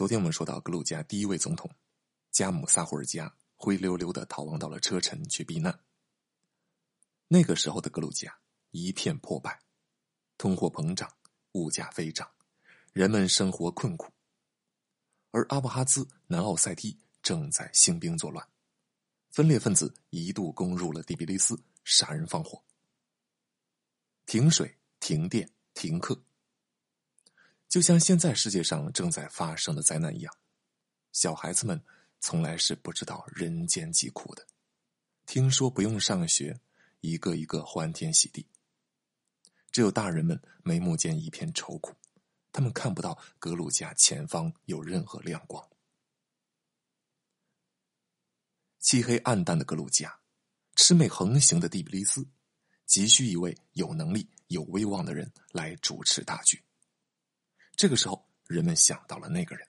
昨天我们说到，格鲁吉亚第一位总统加姆萨胡尔加灰溜溜的逃亡到了车臣去避难。那个时候的格鲁吉亚一片破败，通货膨胀，物价飞涨，人们生活困苦。而阿布哈兹、南奥塞梯正在兴兵作乱，分裂分子一度攻入了第比利斯，杀人放火，停水、停电、停课。就像现在世界上正在发生的灾难一样，小孩子们从来是不知道人间疾苦的。听说不用上学，一个一个欢天喜地。只有大人们眉目间一片愁苦，他们看不到格鲁吉亚前方有任何亮光。漆黑暗淡的格鲁吉亚，魑魅横行的第比利斯，急需一位有能力、有威望的人来主持大局。这个时候，人们想到了那个人，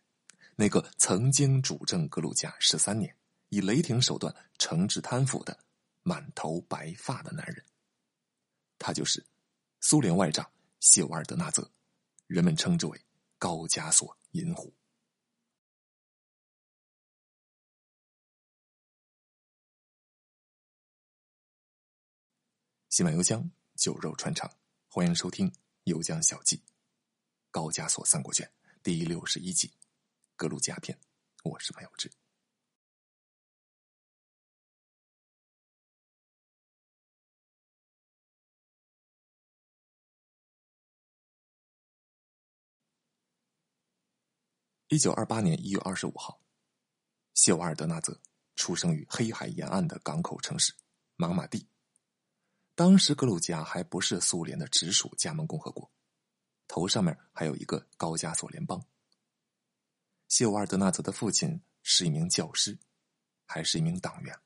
那个曾经主政格鲁吉亚十三年、以雷霆手段惩治贪腐的满头白发的男人。他就是苏联外长谢瓦尔德纳泽，人们称之为高加索银狐。喜满油香，酒肉穿肠，欢迎收听《油酱小记》。高加索三国卷第六十一集，格鲁吉亚篇。我是潘有志。一九二八年一月二十五号，谢瓦尔德纳泽出生于黑海沿岸的港口城市马马蒂。当时格鲁吉亚还不是苏联的直属加盟共和国。头上面还有一个高加索联邦。谢瓦尔德纳泽的父亲是一名教师，还是一名党员。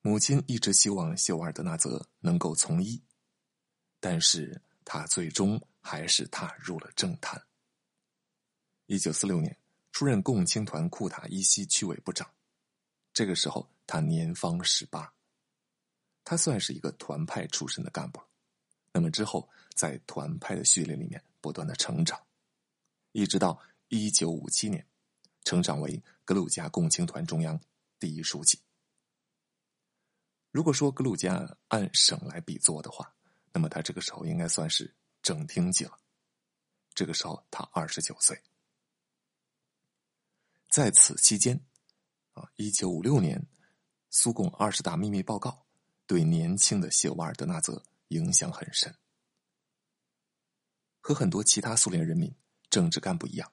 母亲一直希望谢瓦尔德纳泽能够从医，但是他最终还是踏入了政坛。一九四六年，出任共青团库塔伊西区委部长，这个时候他年方十八，他算是一个团派出身的干部了。那么之后，在团派的序列里面不断的成长，一直到一九五七年，成长为格鲁吉亚共青团中央第一书记。如果说格鲁吉亚按省来比作的话，那么他这个时候应该算是正厅级了。这个时候他二十九岁，在此期间，啊，一九五六年，苏共二十大秘密报告对年轻的谢瓦尔德纳泽。影响很深，和很多其他苏联人民政治干部一样，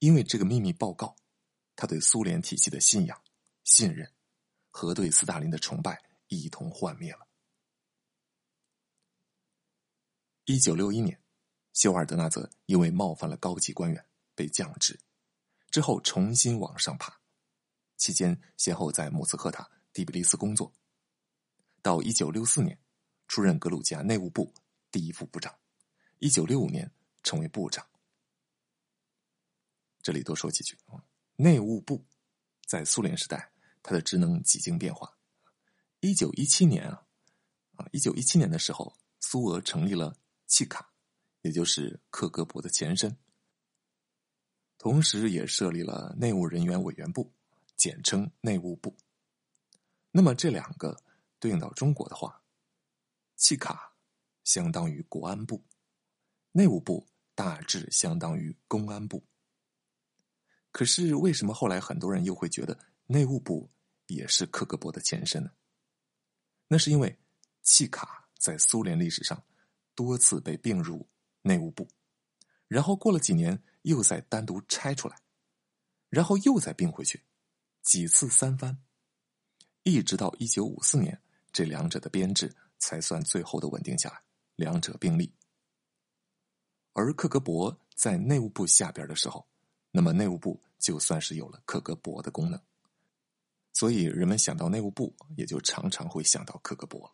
因为这个秘密报告，他对苏联体系的信仰、信任和对斯大林的崇拜一同幻灭了。一九六一年，谢瓦尔德纳泽因为冒犯了高级官员被降职，之后重新往上爬，期间先后在莫斯科塔、第比利斯工作，到一九六四年。出任格鲁吉亚内务部第一副部长，一九六五年成为部长。这里多说几句啊，内务部在苏联时代，它的职能几经变化。一九一七年啊，啊，一九一七年的时候，苏俄成立了契卡，也就是克格勃的前身，同时也设立了内务人员委员部，简称内务部。那么这两个对应到中国的话。契卡相当于国安部，内务部大致相当于公安部。可是为什么后来很多人又会觉得内务部也是克格勃的前身呢？那是因为契卡在苏联历史上多次被并入内务部，然后过了几年又再单独拆出来，然后又再并回去，几次三番，一直到一九五四年，这两者的编制。才算最后的稳定下来，两者并立。而克格勃在内务部下边的时候，那么内务部就算是有了克格勃的功能，所以人们想到内务部，也就常常会想到克格勃了。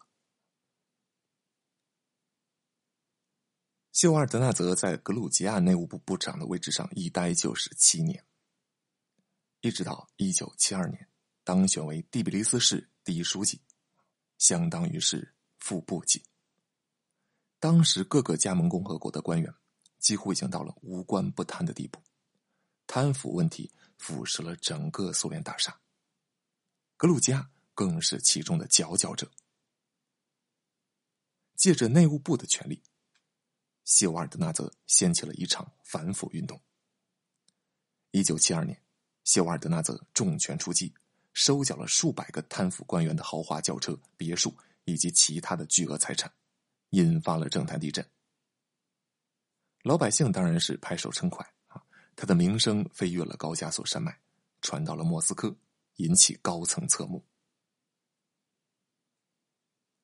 谢瓦尔德纳泽在格鲁吉亚内务部部长的位置上一待就是七年，一直到一九七二年当选为第比利斯市第一书记，相当于是。副部级。当时各个加盟共和国的官员几乎已经到了无官不贪的地步，贪腐问题腐蚀了整个苏联大厦。格鲁吉亚更是其中的佼佼者。借着内务部的权力，谢瓦尔德纳泽掀起了一场反腐运动。一九七二年，谢瓦尔德纳泽重拳出击，收缴了数百个贪腐官员的豪华轿车、别墅以及其他的巨额财产，引发了政坛地震。老百姓当然是拍手称快啊！他的名声飞越了高加索山脉，传到了莫斯科，引起高层侧目。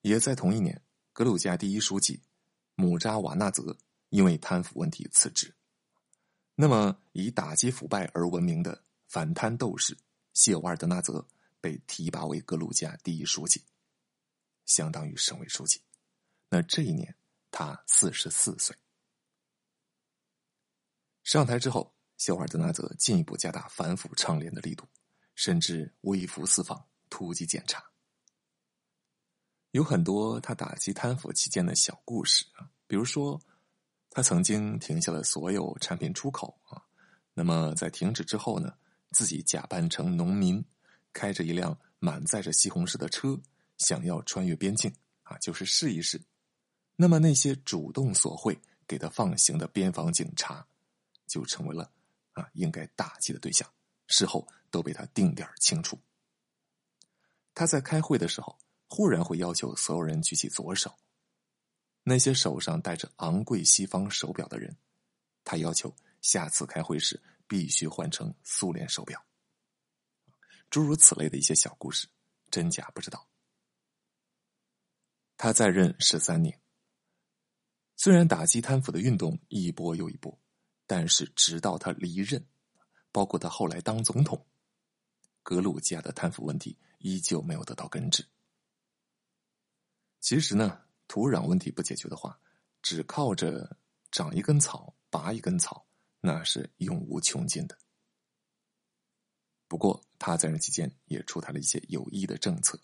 也在同一年，格鲁吉亚第一书记姆扎瓦纳泽因为贪腐问题辞职。那么，以打击腐败而闻名的反贪斗士谢瓦尔德纳泽被提拔为格鲁吉亚第一书记，相当于省委书记。那这一年，他四十四岁。上台之后，谢瓦尔德纳泽进一步加大反腐倡廉的力度，甚至微服私访、突击检查。有很多他打击贪腐期间的小故事啊，比如说，他曾经停下了所有产品出口啊，那么在停止之后呢，自己假扮成农民，开着一辆满载着西红柿的车，想要穿越边境啊，就是试一试。那么那些主动索贿给他放行的边防警察。就成为了啊应该打击的对象，事后都被他定点清除。他在开会的时候，忽然会要求所有人举起左手，那些手上戴着昂贵西方手表的人，他要求下次开会时必须换成苏联手表。诸如此类的一些小故事，真假不知道。他在任十三年，虽然打击贪腐的运动一波又一波。但是，直到他离任，包括他后来当总统，格鲁吉亚的贪腐问题依旧没有得到根治。其实呢，土壤问题不解决的话，只靠着长一根草拔一根草，那是永无穷尽的。不过，他在任期间也出台了一些有益的政策，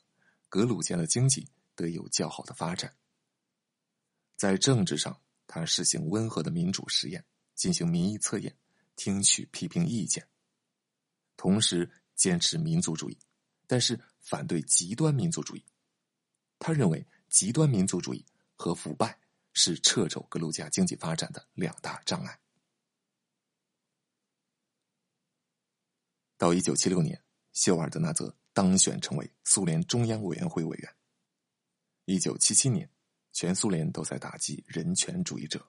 格鲁吉亚的经济得有较好的发展。在政治上，他实行温和的民主实验。进行民意测验，听取批评意见，同时坚持民族主义，但是反对极端民族主义。他认为极端民族主义和腐败是掣肘格鲁吉亚经济发展的两大障碍。到一九七六年，谢瓦尔德纳泽当选成为苏联中央委员会委员。一九七七年，全苏联都在打击人权主义者。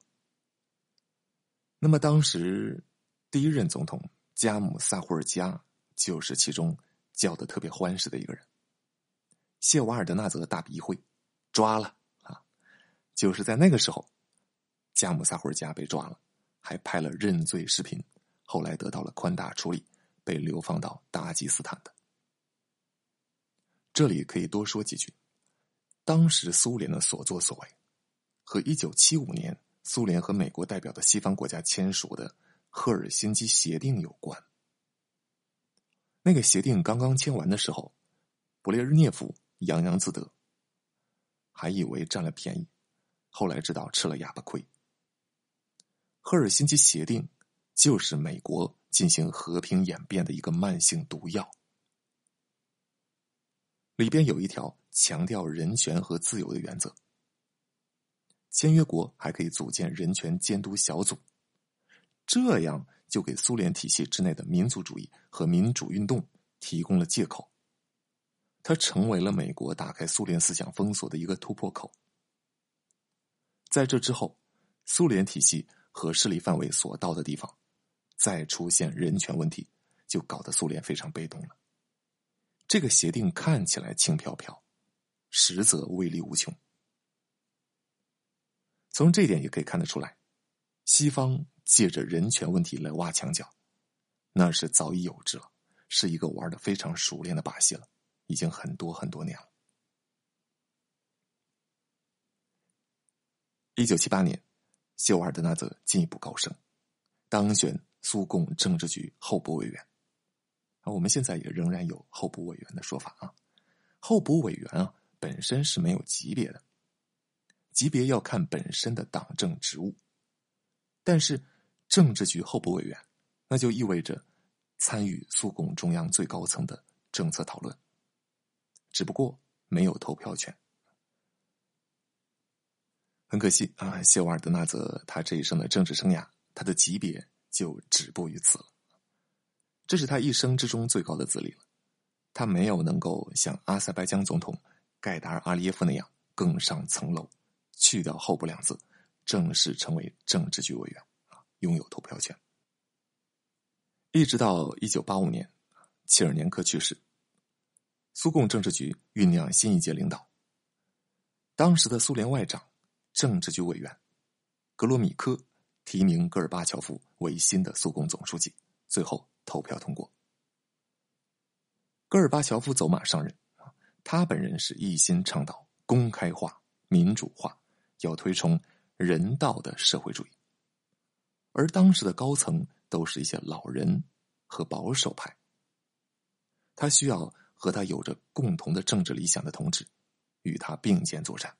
那么，当时第一任总统加姆萨霍尔加就是其中叫的特别欢实的一个人。谢瓦尔德纳泽大笔一挥，抓了啊！就是在那个时候，加姆萨霍尔加被抓了，还拍了认罪视频，后来得到了宽大处理，被流放到达吉斯坦的。这里可以多说几句，当时苏联的所作所为，和一九七五年。苏联和美国代表的西方国家签署的赫尔辛基协定有关。那个协定刚刚签完的时候，勃列日涅夫洋洋自得，还以为占了便宜，后来知道吃了哑巴亏。赫尔辛基协定就是美国进行和平演变的一个慢性毒药，里边有一条强调人权和自由的原则。签约国还可以组建人权监督小组，这样就给苏联体系之内的民族主义和民主运动提供了借口。它成为了美国打开苏联思想封锁的一个突破口。在这之后，苏联体系和势力范围所到的地方，再出现人权问题，就搞得苏联非常被动了。这个协定看起来轻飘飘，实则威力无穷。从这点也可以看得出来，西方借着人权问题来挖墙脚，那是早已有之了，是一个玩的非常熟练的把戏了，已经很多很多年了。一九七八年，谢瓦尔德纳泽进一步高升，当选苏共政治局候补委员。啊，我们现在也仍然有候补委员的说法啊，候补委员啊本身是没有级别的。级别要看本身的党政职务，但是政治局候补委员，那就意味着参与苏共中央最高层的政策讨论，只不过没有投票权。很可惜啊，谢瓦尔德纳泽他这一生的政治生涯，他的级别就止步于此了。这是他一生之中最高的资历了，他没有能够像阿塞拜疆总统盖达尔阿利耶夫那样更上层楼，去掉候补两字，正式成为政治局委员啊，拥有投票权。一直到一九八五年，切尔年科去世，苏共政治局酝酿新一届领导，当时的苏联外长。政治局委员格罗米科提名戈尔巴乔夫为新的苏共总书记，最后投票通过。戈尔巴乔夫走马上任他本人是一心倡导公开化、民主化，要推崇人道的社会主义。而当时的高层都是一些老人和保守派，他需要和他有着共同的政治理想的同志与他并肩作战。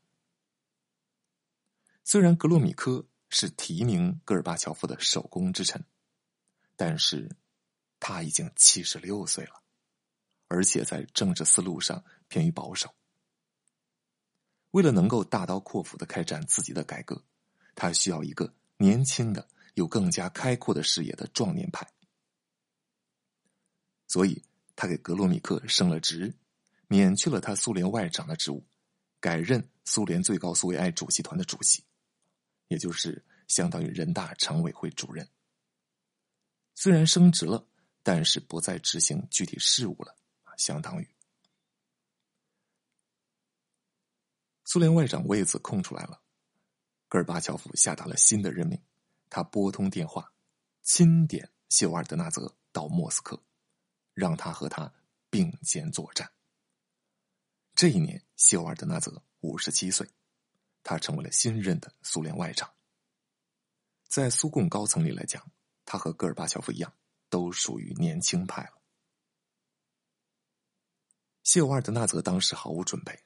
虽然格洛米科是提名戈尔巴乔夫的首功之臣，但是他已经七十六岁了，而且在政治思路上偏于保守。为了能够大刀阔斧的开展自己的改革，他需要一个年轻的、有更加开阔的视野的壮年派。所以，他给格洛米克升了职，免去了他苏联外长的职务，改任苏联最高苏维埃主席团的主席。也就是相当于人大常委会主任，虽然升职了，但是不再执行具体事务了相当于苏联外长位子空出来了，戈尔巴乔夫下达了新的任命，他拨通电话，钦点谢瓦尔德纳泽到莫斯科，让他和他并肩作战。这一年，谢瓦尔德纳泽五十七岁。他成为了新任的苏联外长。在苏共高层里来讲，他和戈尔巴乔夫一样，都属于年轻派了。谢瓦尔德纳泽当时毫无准备，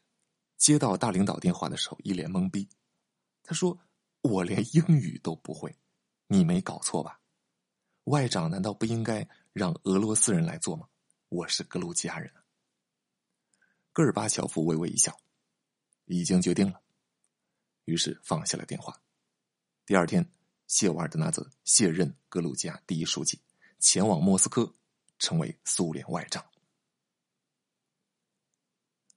接到大领导电话的时候一脸懵逼。他说：“我连英语都不会，你没搞错吧？外长难道不应该让俄罗斯人来做吗？我是格鲁吉亚人。”戈尔巴乔夫微微一笑：“已经决定了。”于是放下了电话。第二天，谢瓦尔德纳泽卸任格鲁吉亚第一书记，前往莫斯科，成为苏联外长。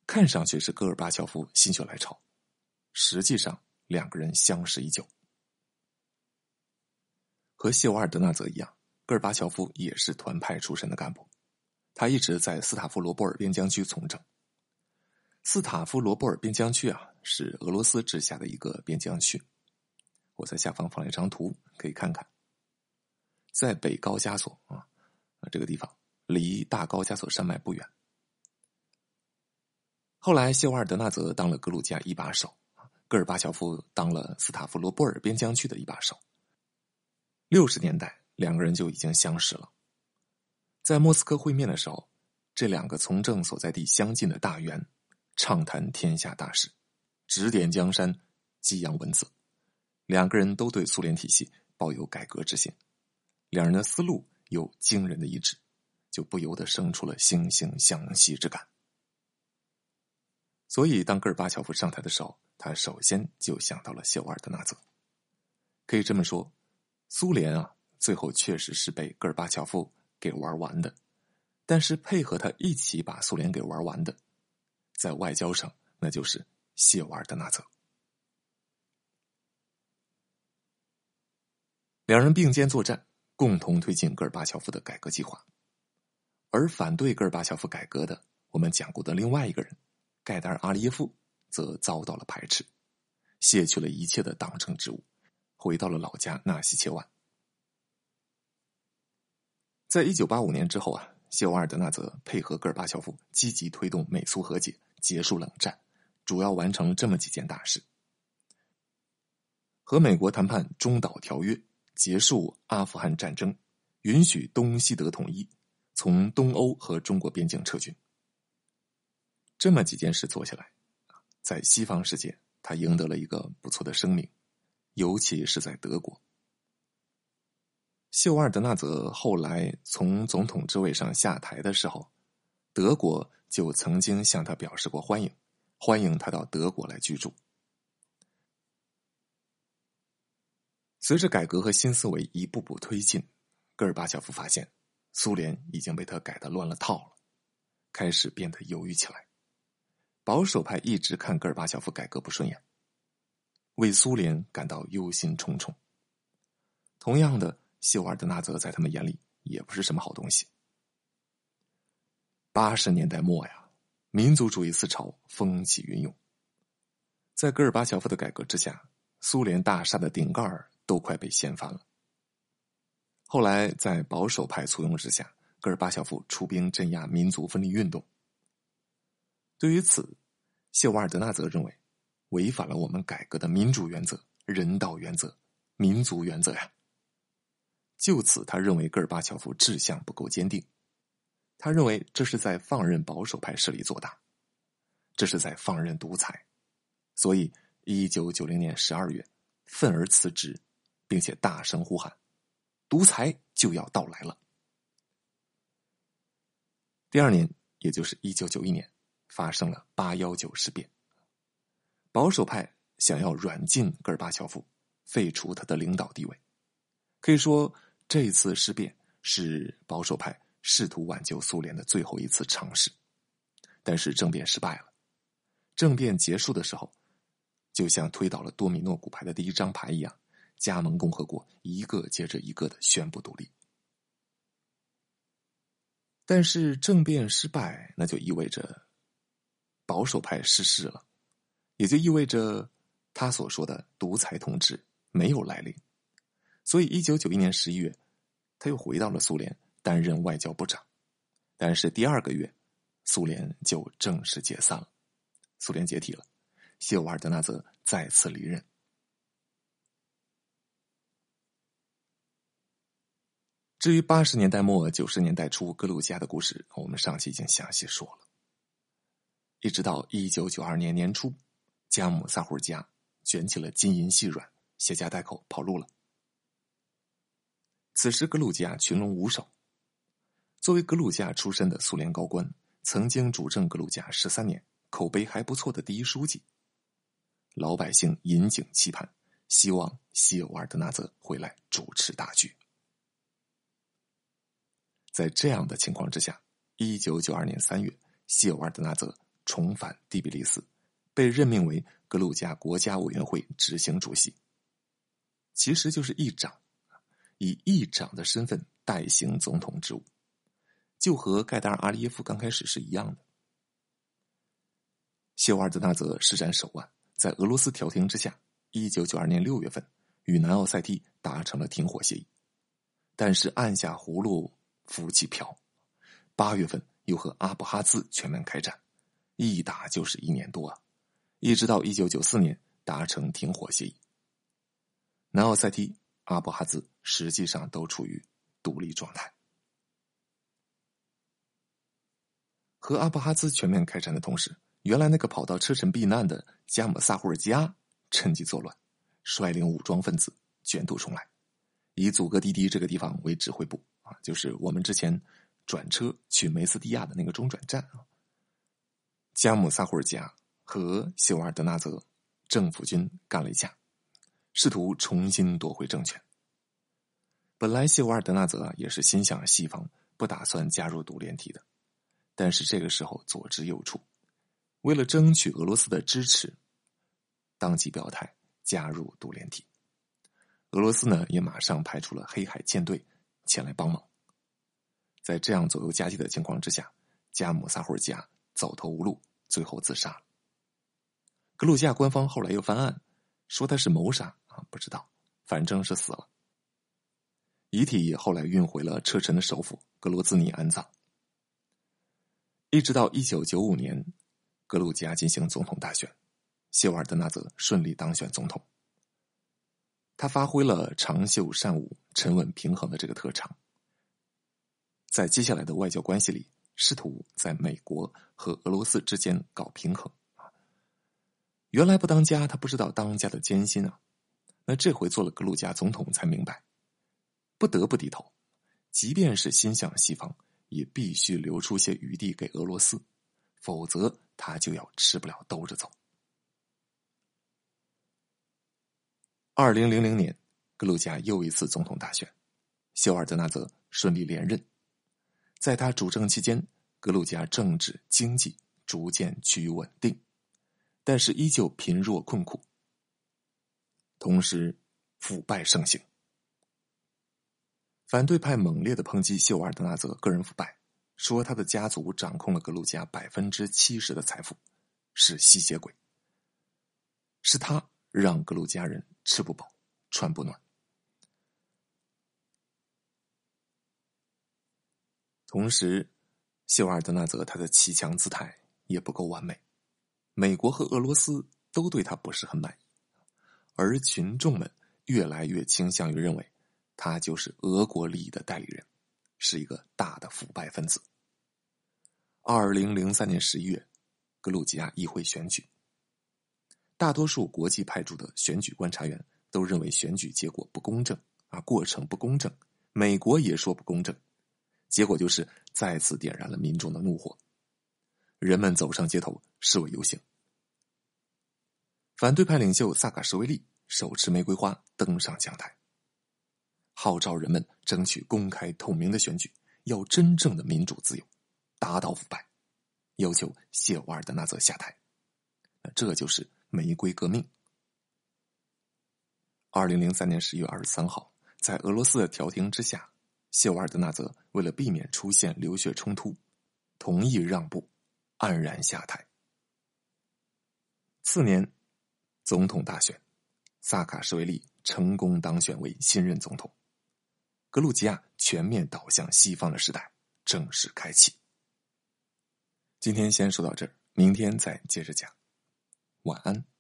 看上去是戈尔巴乔夫心血来潮，实际上两个人相识已久。和谢瓦尔德纳泽一样，戈尔巴乔夫也是团派出身的干部，他一直在斯塔夫罗波尔边疆区从政。斯塔夫罗波尔边疆区啊，是俄罗斯治下的一个边疆区。我在下方放了一张图，可以看看。在北高加索啊，啊这个地方离大高加索山脉不远。后来谢瓦尔德纳泽当了格鲁吉亚一把手，戈尔巴乔夫当了斯塔夫罗波尔边疆区的一把手。六十年代，两个人就已经相识了。在莫斯科会面的时候，这两个从政所在地相近的大员。畅谈天下大事，指点江山，激扬文字。两个人都对苏联体系抱有改革之心，两人的思路有惊人的一致，就不由得生出了惺惺相惜之感。所以，当戈尔巴乔夫上台的时候，他首先就想到了谢瓦尔德纳泽。可以这么说，苏联啊，最后确实是被戈尔巴乔夫给玩完的。但是，配合他一起把苏联给玩完的。在外交上，那就是谢瓦尔德纳泽。两人并肩作战，共同推进戈尔巴乔夫的改革计划。而反对戈尔巴乔夫改革的，我们讲过的另外一个人盖达尔阿里耶夫，则遭到了排斥，卸去了一切的党政职务，回到了老家纳西切万。在一九八五年之后啊。谢瓦尔德纳泽配合戈尔巴乔夫积极推动美苏和解，结束冷战，主要完成了这么几件大事：和美国谈判中导条约，结束阿富汗战争，允许东西德统一，从东欧和中国边境撤军。这么几件事做下来，在西方世界，他赢得了一个不错的声名，尤其是在德国。谢瓦尔德纳泽后来从总统之位上下台的时候，德国就曾经向他表示过欢迎，欢迎他到德国来居住。随着改革和新思维一步步推进，戈尔巴乔夫发现苏联已经被他改的乱了套了，开始变得犹豫起来。保守派一直看戈尔巴乔夫改革不顺眼，为苏联感到忧心忡忡。同样的。谢瓦尔德纳泽在他们眼里也不是什么好东西。八十年代末呀，民族主义思潮风起云涌，在戈尔巴乔夫的改革之下，苏联大厦的顶盖儿都快被掀翻了。后来在保守派簇拥之下，戈尔巴乔夫出兵镇压民族分离运动。对于此，谢瓦尔德纳泽认为，违反了我们改革的民主原则、人道原则、民族原则呀。就此，他认为戈尔巴乔夫志向不够坚定，他认为这是在放任保守派势力做大，这是在放任独裁，所以一九九零年十二月，愤而辞职，并且大声呼喊：“独裁就要到来了。”第二年，也就是一九九一年，发生了八幺九事变，保守派想要软禁戈尔巴乔夫，废除他的领导地位，可以说。这次事变是保守派试图挽救苏联的最后一次尝试，但是政变失败了。政变结束的时候，就像推倒了多米诺骨牌的第一张牌一样，加盟共和国一个接着一个的宣布独立。但是政变失败，那就意味着保守派失势了，也就意味着他所说的独裁统治没有来临。所以，一九九一年十一月，他又回到了苏联，担任外交部长。但是第二个月，苏联就正式解散了，苏联解体了，谢瓦尔德纳泽再次离任。至于八十年代末九十年代初格鲁吉亚的故事，我们上期已经详细说了。一直到一九九二年年初，加姆萨胡尔加卷起了金银细软，携家带口跑路了。此时，格鲁吉亚群龙无首。作为格鲁吉亚出身的苏联高官，曾经主政格鲁吉亚十三年，口碑还不错的第一书记，老百姓引颈期盼，希望谢瓦尔德纳泽回来主持大局。在这样的情况之下，一九九二年三月，谢瓦尔德纳泽重返第比利斯，被任命为格鲁吉亚国家委员会执行主席，其实就是议长。以议长的身份代行总统职务，就和盖达尔阿利耶夫刚开始是一样的。谢瓦尔德纳泽施展手腕，在俄罗斯调停之下，一九九二年六月份与南奥塞梯达成了停火协议，但是按下葫芦浮起瓢，八月份又和阿布哈兹全面开战，一打就是一年多，一直到一九九四年达成停火协议，南奥塞梯。阿布哈兹实际上都处于独立状态。和阿布哈兹全面开战的同时，原来那个跑到车臣避难的加姆萨胡尔加趁机作乱，率领武装分子卷土重来，以祖格迪迪这个地方为指挥部啊，就是我们之前转车去梅斯蒂亚的那个中转站啊。加姆萨胡尔加和谢瓦尔德纳泽政府军干了一架。试图重新夺回政权。本来谢瓦尔德纳泽也是心向西方，不打算加入独联体的，但是这个时候左支右绌，为了争取俄罗斯的支持，当即表态加入独联体。俄罗斯呢也马上派出了黑海舰队前来帮忙。在这样左右夹击的情况之下，加姆萨胡尔加走投无路，最后自杀。格鲁吉亚官方后来又翻案，说他是谋杀啊。不知道，反正是死了。遗体后来运回了车臣的首府格罗兹尼安葬。一直到一九九五年，格鲁吉亚进行总统大选，谢瓦尔德纳泽顺利当选总统。他发挥了长袖善舞、沉稳平衡的这个特长，在接下来的外交关系里，试图在美国和俄罗斯之间搞平衡。原来不当家，他不知道当家的艰辛啊。那这回做了格鲁吉亚总统，才明白，不得不低头。即便是心向西方，也必须留出些余地给俄罗斯，否则他就要吃不了兜着走。二零零零年，格鲁吉亚又一次总统大选，谢尔德纳泽顺利连任。在他主政期间，格鲁吉亚政治经济逐渐趋于稳定，但是依旧贫弱困苦，同时腐败盛行。反对派猛烈的抨击秀尔德纳泽个人腐败，说他的家族掌控了格鲁吉亚百分之七十的财富，是吸血鬼，是他让格鲁吉亚人吃不饱、穿不暖。同时，秀尔德纳泽他的骑墙姿态也不够完美，美国和俄罗斯都对他不是很满意，而群众们越来越倾向于认为。他就是俄国利益的代理人，是一个大的腐败分子。二零零三年十一月，格鲁吉亚议会选举，大多数国际派驻的选举观察员都认为选举结果不公正啊，过程不公正。美国也说不公正，结果就是再次点燃了民众的怒火，人们走上街头示威游行。反对派领袖萨卡什维利手持玫瑰花登上讲台。号召人们争取公开透明的选举，要真正的民主自由，打倒腐败，要求谢瓦尔德纳泽下台。这就是玫瑰革命。二零零三年十一月二十三号，在俄罗斯的调停之下，谢瓦尔德纳泽为了避免出现流血冲突，同意让步，黯然下台。次年，总统大选，萨卡什维利成功当选为新任总统。格鲁吉亚全面倒向西方的时代正式开启。今天先说到这儿，明天再接着讲。晚安。